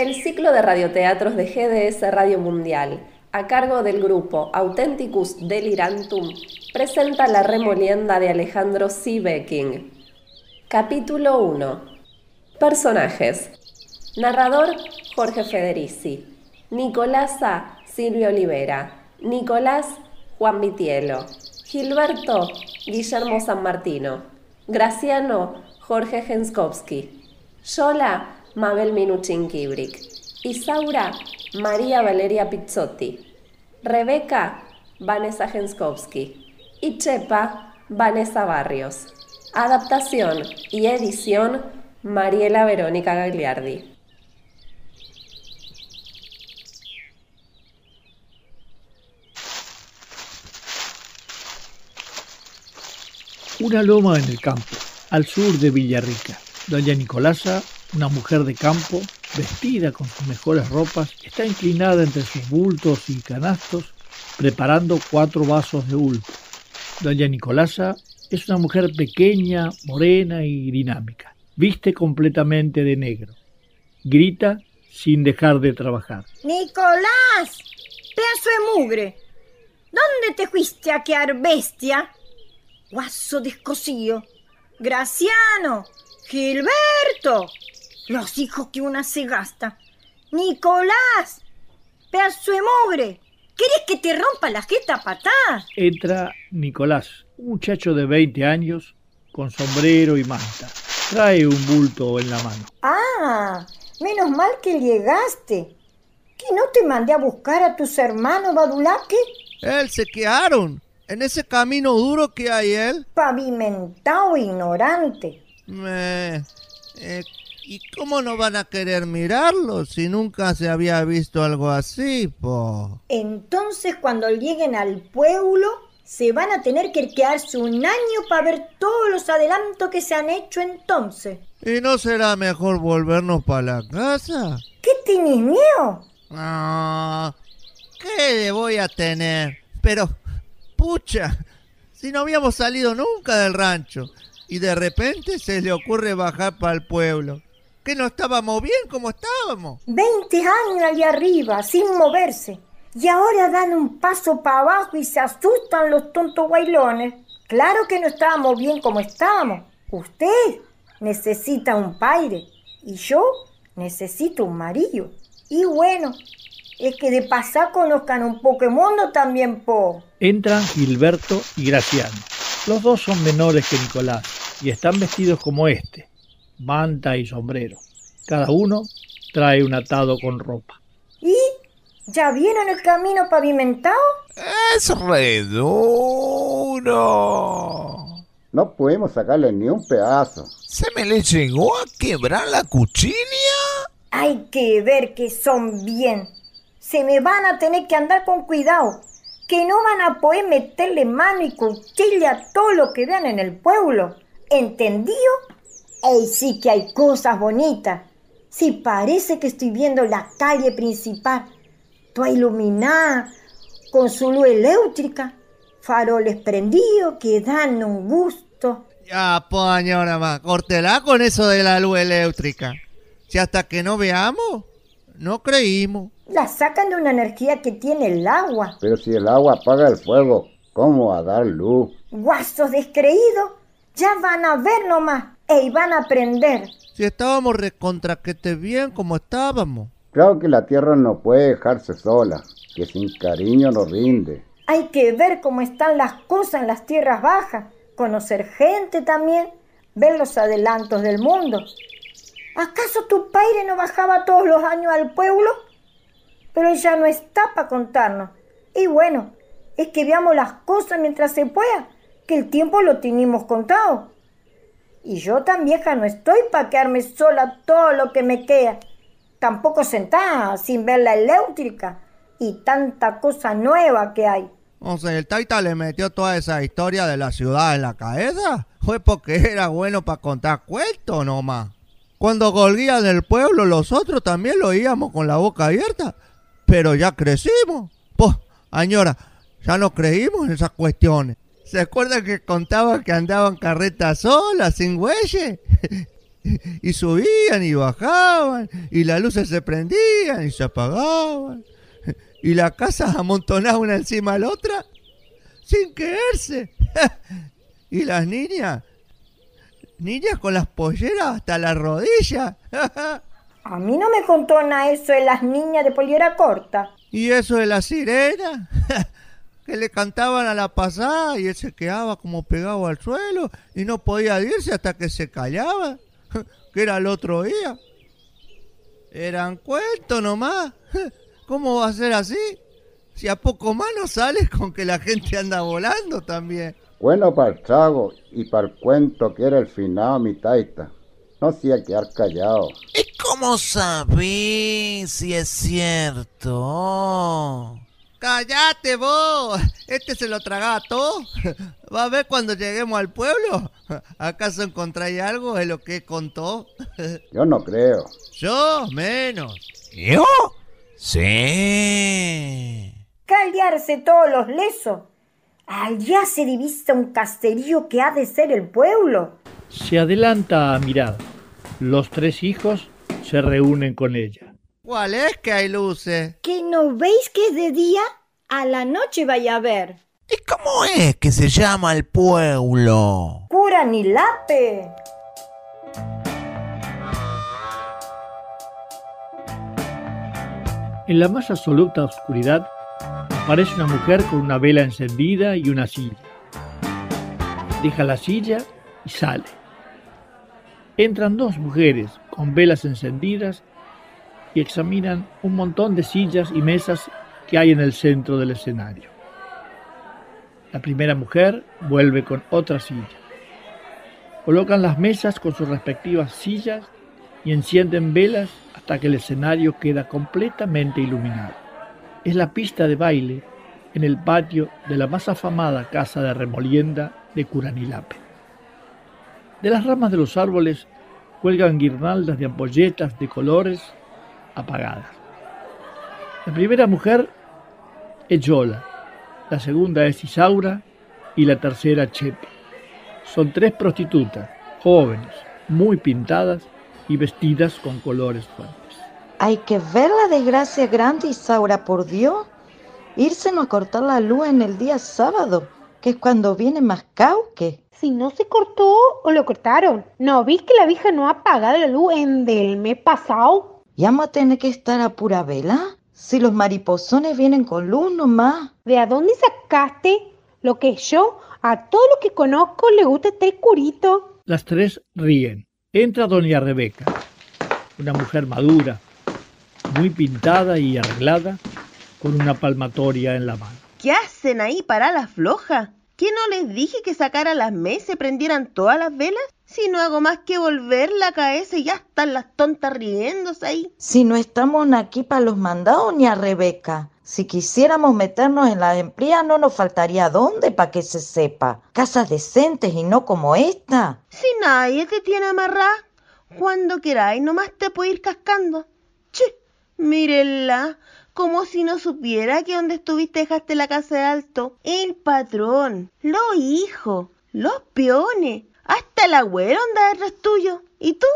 El ciclo de radioteatros de GDS Radio Mundial, a cargo del grupo Authenticus Delirantum, presenta la remolienda de Alejandro Becking. Capítulo 1. Personajes. Narrador Jorge Federici. Nicolasa Silvio Olivera. Nicolás Juan Vitielo. Gilberto Guillermo San Martino. Graciano Jorge Genskowski. Yola Mabel Minuchin Kibrik. Isaura María Valeria Pizzotti. Rebeca Vanessa Genskowski. Y Chepa Vanessa Barrios. Adaptación y edición Mariela Verónica Gagliardi. Una loma en el campo, al sur de Villarrica. Doña Nicolasa, una mujer de campo, vestida con sus mejores ropas, está inclinada entre sus bultos y canastos, preparando cuatro vasos de ulpo. Doña Nicolasa es una mujer pequeña, morena y dinámica. Viste completamente de negro. Grita sin dejar de trabajar. Nicolás, pedazo de mugre. ¿Dónde te fuiste a quedar bestia? Guaso descosío, Graciano, Gilberto, los hijos que una se gasta. Nicolás, pedazo de mugre, ¿querés que te rompa la jeta patada? Entra Nicolás, un muchacho de 20 años, con sombrero y manta. Trae un bulto en la mano. Ah, menos mal que llegaste. ¿Que no te mandé a buscar a tus hermanos Badulaque? Él se quedaron en ese camino duro que hay él. Pavimentado ignorante. Eh, ¿Y cómo no van a querer mirarlo si nunca se había visto algo así, po? Entonces cuando lleguen al pueblo se van a tener que quedarse un año para ver todos los adelantos que se han hecho entonces. ¿Y no será mejor volvernos para la casa? ¿Qué tienes miedo? Ah, ¿qué le voy a tener? Pero pucha, si no habíamos salido nunca del rancho y de repente se le ocurre bajar para el pueblo. Que no estábamos bien como estábamos. Veinte años allá arriba, sin moverse. Y ahora dan un paso para abajo y se asustan los tontos bailones. Claro que no estábamos bien como estábamos. Usted necesita un padre y yo necesito un marido. Y bueno, es que de pasar conozcan un Pokémon también, po. Entran Gilberto y Graciano. Los dos son menores que Nicolás y están vestidos como este, manta y sombrero. Cada uno trae un atado con ropa. ¿Y? ¿Ya vieron el camino pavimentado? Es re duro. No podemos sacarle ni un pedazo. ¿Se me le llegó a quebrar la cuchilla? Hay que ver que son bien se me van a tener que andar con cuidado, que no van a poder meterle mano y cuchilla a todo lo que vean en el pueblo. ¿Entendido? Ey, sí que hay cosas bonitas. Sí, parece que estoy viendo la calle principal, toda iluminada, con su luz eléctrica, faroles prendidos que dan un gusto. Ya, pues, señora más, córtela con eso de la luz eléctrica. Si hasta que no veamos, no creímos la sacan de una energía que tiene el agua. Pero si el agua apaga el fuego, ¿cómo va a dar luz? Guasos descreídos, ya van a ver nomás e van a aprender. Si estábamos recontraquete bien como estábamos. Claro que la tierra no puede dejarse sola, que sin cariño no rinde. Hay que ver cómo están las cosas en las tierras bajas, conocer gente también, ver los adelantos del mundo. ¿Acaso tu padre no bajaba todos los años al pueblo? pero ya no está para contarnos. Y bueno, es que veamos las cosas mientras se pueda, que el tiempo lo tenemos contado. Y yo tan vieja no estoy para quedarme sola todo lo que me queda. Tampoco sentada sin ver la eléctrica y tanta cosa nueva que hay. O sea, el Taita le metió toda esa historia de la ciudad en la cabeza. Fue porque era bueno para contar cuentos nomás. Cuando golguían el pueblo, los otros también lo oíamos con la boca abierta pero ya crecimos. Pues, señora, ya no creímos en esas cuestiones. ¿Se acuerda que contaba que andaban carretas solas, sin güeyes? Y subían y bajaban, y las luces se prendían y se apagaban, y la casa amontonaba una encima de la otra sin quererse. y las niñas, niñas con las polleras hasta la rodilla. A mí no me contó nada eso de las niñas de pollera corta. y eso de la sirena, que le cantaban a la pasada y él se quedaba como pegado al suelo y no podía irse hasta que se callaba, que era el otro día. Eran cuentos nomás. ¿Cómo va a ser así? Si a poco más no sales con que la gente anda volando también. Bueno para el trago y para el cuento que era el finado mi taita. No se iba a quedar callado. ¿Y cómo sabés si es cierto? ¡Cállate vos! Este se lo tragaba todo. Va a ver cuando lleguemos al pueblo. ¿Acaso encontráis algo de lo que contó? Yo no creo. Yo menos. ¿Yo? Sí. Callarse todos los lesos. Allá se divisa un caserío que ha de ser el pueblo. Se adelanta a mirar. Los tres hijos se reúnen con ella. ¿Cuál es que hay luces? ¿Que no veis que es de día? A la noche vaya a ver. ¿Y cómo es que se llama el pueblo? Cura ni lape. En la más absoluta oscuridad aparece una mujer con una vela encendida y una silla. Deja la silla y sale. Entran dos mujeres con velas encendidas y examinan un montón de sillas y mesas que hay en el centro del escenario. La primera mujer vuelve con otra silla. Colocan las mesas con sus respectivas sillas y encienden velas hasta que el escenario queda completamente iluminado. Es la pista de baile en el patio de la más afamada casa de remolienda de Curanilape. De las ramas de los árboles cuelgan guirnaldas de ampolletas de colores apagadas. La primera mujer es Yola, la segunda es Isaura y la tercera Chepi. Son tres prostitutas, jóvenes, muy pintadas y vestidas con colores fuertes. Hay que ver la desgracia grande, Isaura, por Dios. Irse a cortar la luz en el día sábado, que es cuando viene más cauque. Si no se cortó o lo cortaron. ¿No viste que la vieja no ha pagado la luz en del mes pasado? ¿Y vamos a tener que estar a pura vela? Si los mariposones vienen con luz nomás. ¿De a dónde sacaste lo que yo a todo lo que conozco le gusta este curito? Las tres ríen. Entra doña Rebeca, una mujer madura, muy pintada y arreglada, con una palmatoria en la mano. ¿Qué hacen ahí para la floja? ¿Qué no les dije que sacaran las mesas y prendieran todas las velas? Si no hago más que volver la cabeza y ya están las tontas riéndose ahí. Si no estamos aquí para los mandados ni a Rebeca. Si quisiéramos meternos en las empleas no nos faltaría dónde para que se sepa. Casas decentes y no como esta. Si nadie te tiene amarrada, cuando queráis nomás te puedo ir cascando. Che, mírenla, como si no supiera que donde estuviste dejaste la casa de alto. El patrón, los hijos, los peones, hasta el abuelo anda detrás tuyo. ¿Y tú?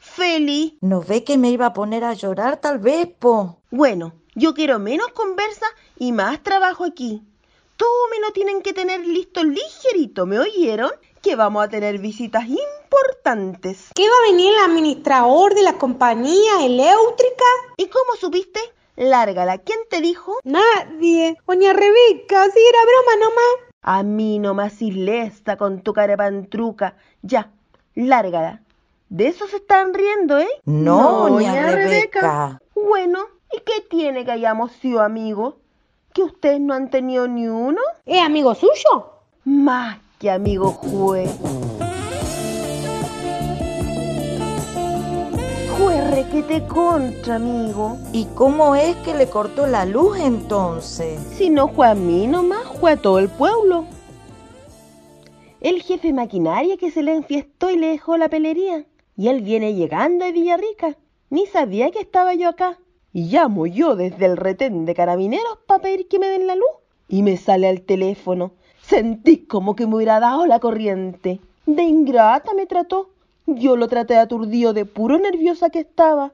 Feliz. ¿No ve que me iba a poner a llorar tal vez, po? Bueno, yo quiero menos conversa y más trabajo aquí. Todo me lo tienen que tener listo ligerito, ¿me oyeron? Que vamos a tener visitas importantes. ¿Qué va a venir el administrador de la compañía eléctrica? ¿Y cómo supiste? Lárgala. ¿Quién te dijo? Nadie. Doña Rebeca, si era broma nomás. A mí nomás ilesta con tu cara pantruca. Ya, lárgala. De eso se están riendo, ¿eh? No, doña Rebeca. Bueno, ¿y qué tiene que hayamos sido amigos? ¿Que ustedes no han tenido ni uno? ¿Es amigo suyo? Más que amigo jue. Juerre que te contra, amigo. ¿Y cómo es que le cortó la luz entonces? Si no fue a mí nomás, fue a todo el pueblo. El jefe maquinaria que se le enfiestó y le dejó la pelería. Y él viene llegando de Villarrica. Ni sabía que estaba yo acá. Y llamo yo desde el retén de carabineros para pedir que me den la luz. Y me sale al teléfono. Sentí como que me hubiera dado la corriente. De ingrata me trató. Yo lo traté aturdido de puro nerviosa que estaba.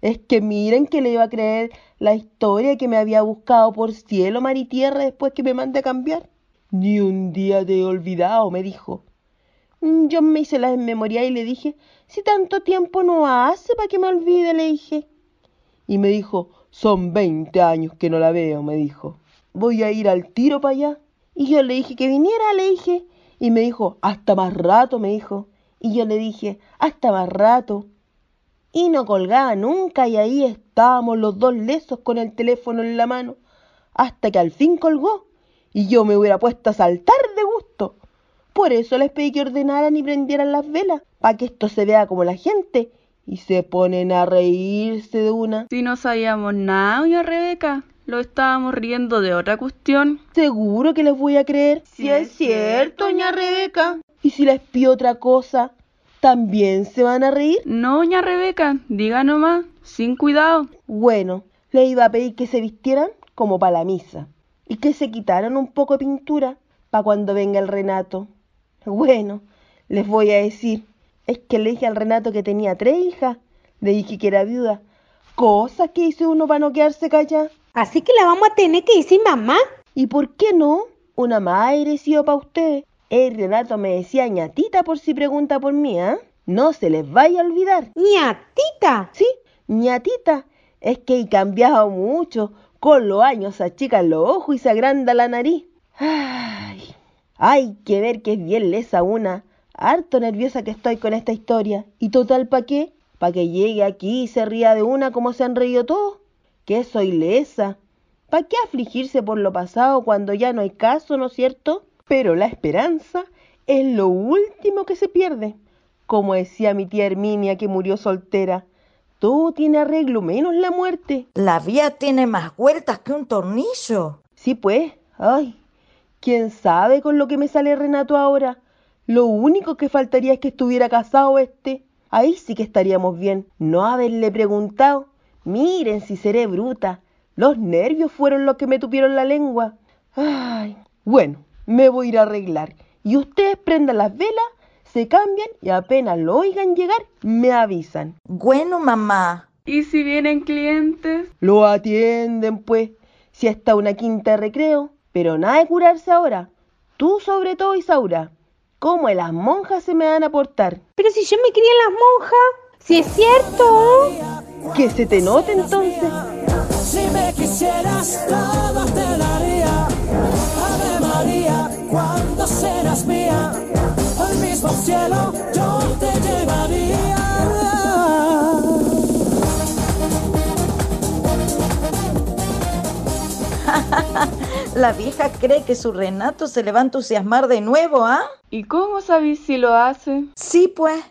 Es que miren que le iba a creer la historia que me había buscado por cielo, mar y tierra después que me mandé a cambiar. Ni un día te he olvidado, me dijo. Mm, Yo me hice la memoria y le dije, si tanto tiempo no hace para que me olvide, le dije. Y me dijo, son 20 años que no la veo, me dijo. Voy a ir al tiro para allá. Y yo le dije que viniera, le dije. Y me dijo, hasta más rato, me dijo. Y yo le dije, hasta más rato. Y no colgaba nunca y ahí estábamos los dos lesos con el teléfono en la mano. Hasta que al fin colgó. Y yo me hubiera puesto a saltar de gusto. Por eso les pedí que ordenaran y prendieran las velas, para que esto se vea como la gente. Y se ponen a reírse de una. Si no sabíamos nada, doña Rebeca, lo estábamos riendo de otra cuestión. Seguro que les voy a creer. Si es cierto, doña Rebeca. Y si les pido otra cosa, ¿también se van a reír? No, doña Rebeca, diga nomás, sin cuidado. Bueno, le iba a pedir que se vistieran como para la misa y que se quitaran un poco de pintura para cuando venga el Renato. Bueno, les voy a decir, es que le dije al Renato que tenía tres hijas, le dije que era viuda, cosas que hizo uno para no quedarse callado. Así que la vamos a tener que decir mamá. ¿Y por qué no? Una más agresiva para usted. El Renato me decía ñatita por si pregunta por mí, ¿ah? No se les vaya a olvidar. ñatita. Sí, ñatita. Es que he cambiado mucho. Con los años se achican los ojos y se agranda la nariz. Ay, hay que ver que es bien lesa una. Harto nerviosa que estoy con esta historia. ¿Y total pa' qué? ¿Pa' que llegue aquí y se ría de una como se han reído todos? Que soy lesa. ¿Pa' qué afligirse por lo pasado cuando ya no hay caso, no es cierto? Pero la esperanza es lo último que se pierde. Como decía mi tía Herminia que murió soltera, todo tiene arreglo menos la muerte. La vía tiene más vueltas que un tornillo. Sí, pues. Ay, quién sabe con lo que me sale Renato ahora. Lo único que faltaría es que estuviera casado este. Ahí sí que estaríamos bien. No haberle preguntado. Miren si seré bruta. Los nervios fueron los que me tupieron la lengua. Ay, bueno, me voy a ir a arreglar. Y ustedes prendan las velas, se cambian y apenas lo oigan llegar, me avisan. Bueno, mamá. ¿Y si vienen clientes? Lo atienden, pues. Si está una quinta de recreo. Pero nada de curarse ahora. Tú sobre todo, Isaura. ¿Cómo las monjas se me van a portar? Pero si yo me quería en las monjas. Si es cierto. Que se te note entonces. Si me quisieras, todo te daría. Ave María, cuando serás mía, al mismo cielo yo te llevaría. La vieja cree que su Renato se le va a entusiasmar de nuevo, ¿ah? ¿Y cómo sabéis si lo hace? Sí, pues.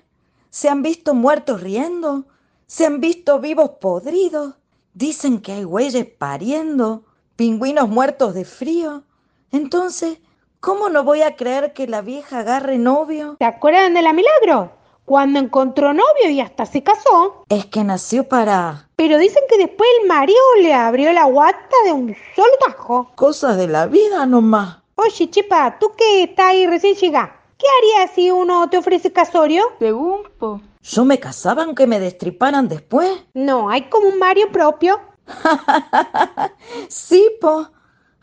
Se han visto muertos riendo. Se han visto vivos podridos. Dicen que hay güeyes pariendo. Pingüinos muertos de frío. Entonces, ¿cómo no voy a creer que la vieja agarre novio? ¿Te acuerdan de la milagro? Cuando encontró novio y hasta se casó. Es que nació para... Pero dicen que después el marido le abrió la guata de un solo tajo. Cosas de la vida nomás. Oye, Chipa, tú que estás ahí recién llegada, ¿qué harías si uno te ofrece casorio? Según, po. ¿Yo me casaba aunque me destriparan después? No, hay como un Mario propio. sí, po.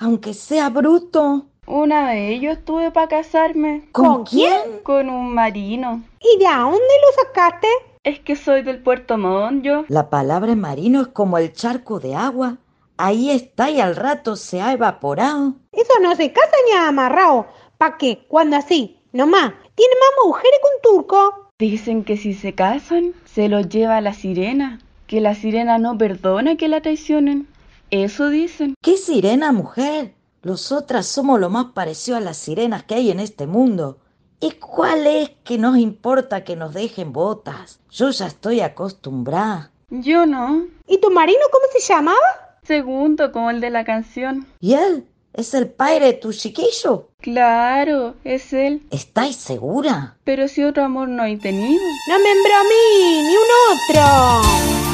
Aunque sea bruto. Una vez yo estuve para casarme. ¿Con, quién? Con un marino. ¿Y de dónde lo sacaste? Es que soy del Puerto Montt, yo. La palabra marino es como el charco de agua. Ahí está y al rato se ha evaporado. Eso no se casa ni amarrado. ¿Pa' qué? Cuando así? Nomás. Tiene más mujeres que un turco. Dicen que si se casan, se los lleva a la sirena. Que la sirena no perdona que la traicionen. Eso dicen. ¿Qué sirena, mujer? Nosotras somos lo más parecido a las sirenas que hay en este mundo. ¿Y cuál es que nos importa que nos dejen botas? Yo ya estoy acostumbrada. Yo no. ¿Y tu marino cómo se llamaba? Segundo, como el de la canción. ¿Y él? ¿Es el padre de tu chiquillo? Claro, es él. ¿Estáis segura? Pero si otro amor no he tenido. No me embromí, ni un otro.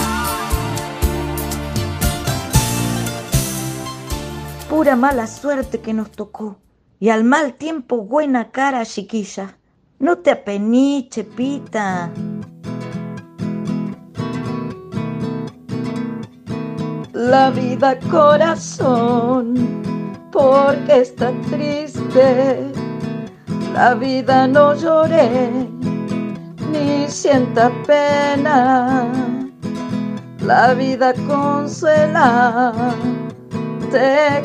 Pura mala suerte que nos tocó. Y al mal tiempo buena cara, chiquilla. No te apenís, Chepita. La vida corazón, porque está triste. La vida no lloré, ni sienta pena. La vida consuela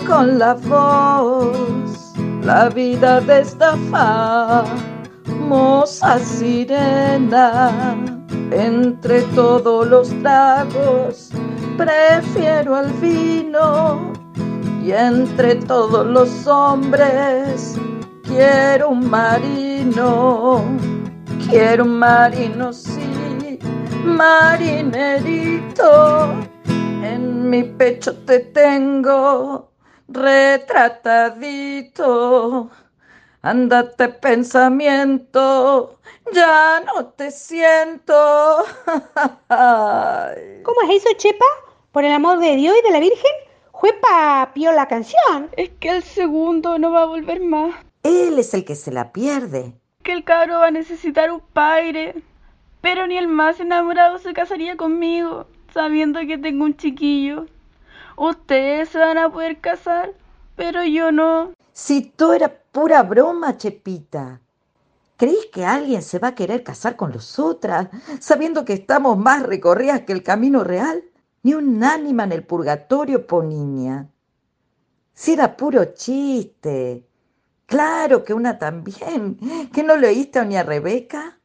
con la voz, la vida de esta famosa sirena. Entre todos los tragos prefiero el vino y entre todos los hombres quiero un marino. Quiero un marino, sí, marinerito. En mi pecho te tengo retratadito. Ándate pensamiento, ya no te siento. ¿Cómo es eso, Chepa? Por el amor de Dios y de la Virgen, Juepa pió la canción. Es que el segundo no va a volver más. Él es el que se la pierde. Que el cabro va a necesitar un padre. Pero ni el más enamorado se casaría conmigo, sabiendo que tengo un chiquillo. Ustedes se van a poder casar, pero yo no. Si tú era pura broma, Chepita. ¿Crees que alguien se va a querer casar con nosotras, sabiendo que estamos más recorridas que el camino real? Ni un ánima en el purgatorio, po niña. Si era puro chiste. Claro que una también. ¿Que no le oíste ni a Rebeca?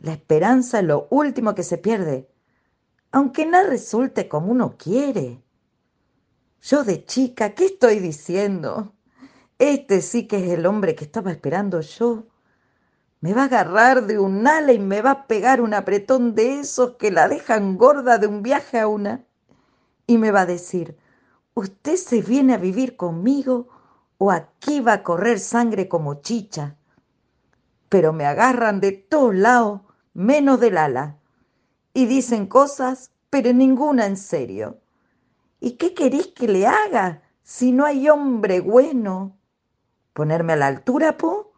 La esperanza es lo último que se pierde, aunque no resulte como uno quiere. Yo de chica, ¿qué estoy diciendo? Este sí que es el hombre que estaba esperando yo. Me va a agarrar de un ala y me va a pegar un apretón de esos que la dejan gorda de un viaje a una. Y me va a decir, ¿usted se viene a vivir conmigo o aquí va a correr sangre como chicha? Pero me agarran de todos lados, menos del ala. Y dicen cosas, pero ninguna en serio. ¿Y qué queréis que le haga si no hay hombre bueno? ¿Ponerme a la altura, po?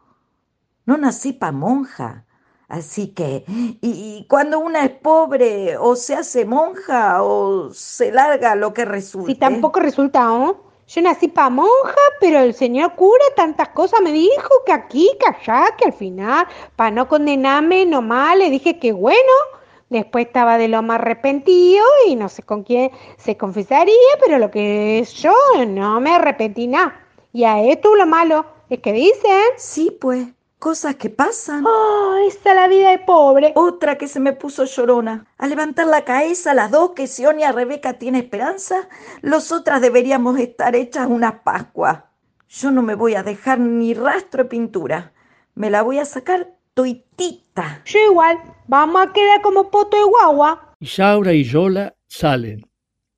No nací pa' monja. Así que, y, cuando una es pobre, o se hace monja, o se larga lo que resulte. Si tampoco resulta, ¿no? Yo nací pa' monja, pero el señor cura tantas cosas me dijo que aquí, que allá, que al final, para no condenarme nomás, le dije que bueno. Después estaba de lo más arrepentido y no sé con quién se confesaría, pero lo que es yo no me arrepentí nada. Y a esto lo malo es que dicen. Sí, pues, cosas que pasan. Oh, esa es la vida de pobre. Otra que se me puso llorona. A levantar la cabeza las dos que Sionia Rebeca tiene esperanza, los otras deberíamos estar hechas una Pascua. Yo no me voy a dejar ni rastro de pintura. Me la voy a sacar tuitita. Yo igual, vamos a quedar como poto de guagua. Isaura y Yola salen,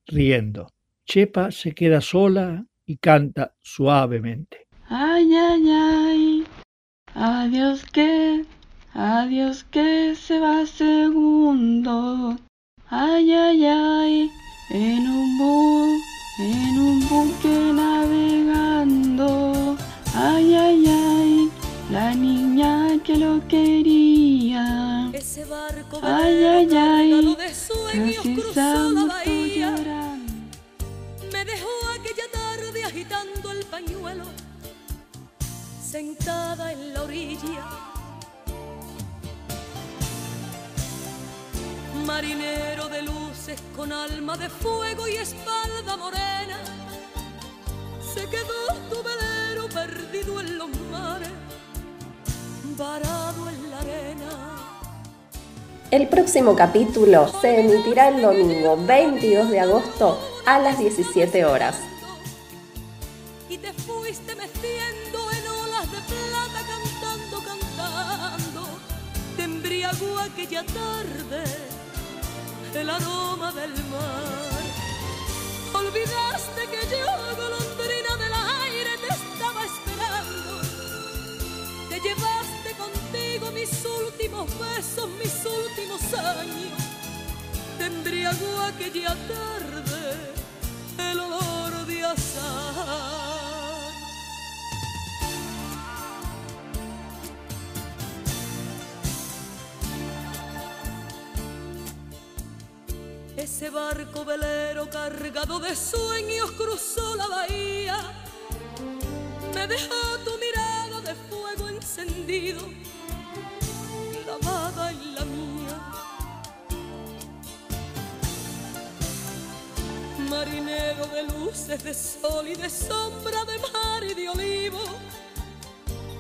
riendo. Chepa se queda sola y canta suavemente. Ay, ay, ay. Adiós que, adiós que se va segundo. Ay, ay, ay. En un bu, en un buque navegando. Que lo quería. Ese barco Ay, ay, ay. de sueños cruzó la bahía. Me dejó aquella tarde agitando el pañuelo, sentada en la orilla. Marinero de luces con alma de fuego y espalda morena, se quedó tu velero perdido en los mares, varado en la arena. El próximo capítulo se emitirá el domingo 22 de agosto a las 17 horas. y te fuiste meciendo en olas de plata cantando, cantando. Te embriagó aquella tarde el aroma del mar. De sueños cruzó la bahía. Me dejó tu mirada de fuego encendido, clavada en la mía. Marinero de luces, de sol y de sombra, de mar y de olivo,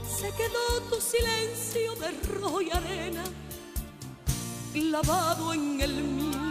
se quedó tu silencio de rojo y arena, clavado en el mío.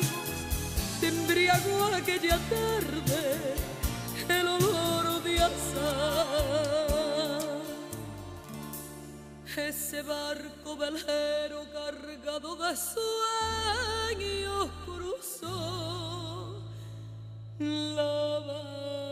te embriagó aquella tarde el olor de azar. Ese barco velero cargado de sueños cruzó la bahía.